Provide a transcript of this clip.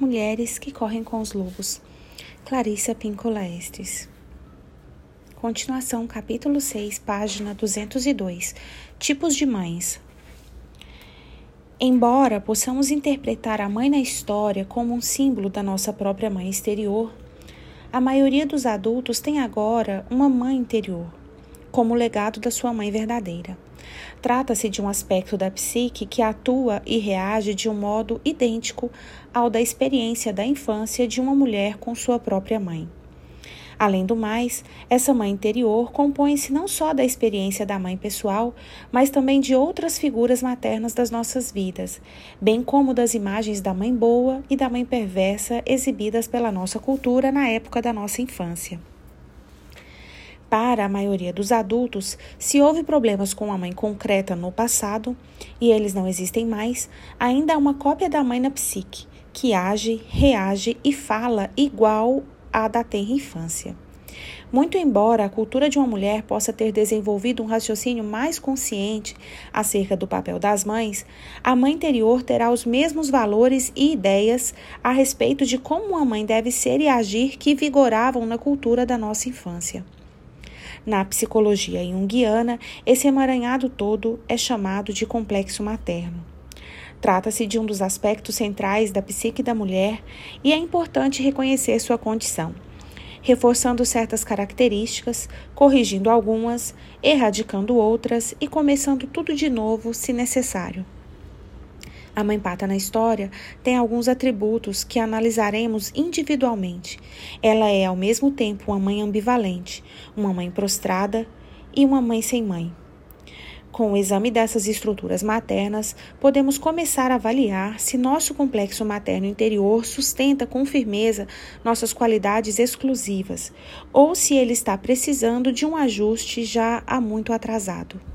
mulheres que correm com os lobos. Clarissa Pincola Estes. Continuação, capítulo 6, página 202. Tipos de mães. Embora possamos interpretar a mãe na história como um símbolo da nossa própria mãe exterior, a maioria dos adultos tem agora uma mãe interior, como legado da sua mãe verdadeira. Trata-se de um aspecto da psique que atua e reage de um modo idêntico ao da experiência da infância de uma mulher com sua própria mãe. Além do mais, essa mãe interior compõe-se não só da experiência da mãe pessoal, mas também de outras figuras maternas das nossas vidas, bem como das imagens da mãe boa e da mãe perversa exibidas pela nossa cultura na época da nossa infância. Para a maioria dos adultos, se houve problemas com a mãe concreta no passado e eles não existem mais, ainda há uma cópia da mãe na psique, que age, reage e fala igual à da tenra infância. Muito embora a cultura de uma mulher possa ter desenvolvido um raciocínio mais consciente acerca do papel das mães, a mãe interior terá os mesmos valores e ideias a respeito de como uma mãe deve ser e agir que vigoravam na cultura da nossa infância. Na psicologia junguiana, esse emaranhado todo é chamado de complexo materno. Trata-se de um dos aspectos centrais da psique da mulher e é importante reconhecer sua condição, reforçando certas características, corrigindo algumas, erradicando outras e começando tudo de novo se necessário. A mãe pata na história tem alguns atributos que analisaremos individualmente. Ela é ao mesmo tempo uma mãe ambivalente, uma mãe prostrada e uma mãe sem mãe. Com o exame dessas estruturas maternas, podemos começar a avaliar se nosso complexo materno interior sustenta com firmeza nossas qualidades exclusivas ou se ele está precisando de um ajuste já há muito atrasado.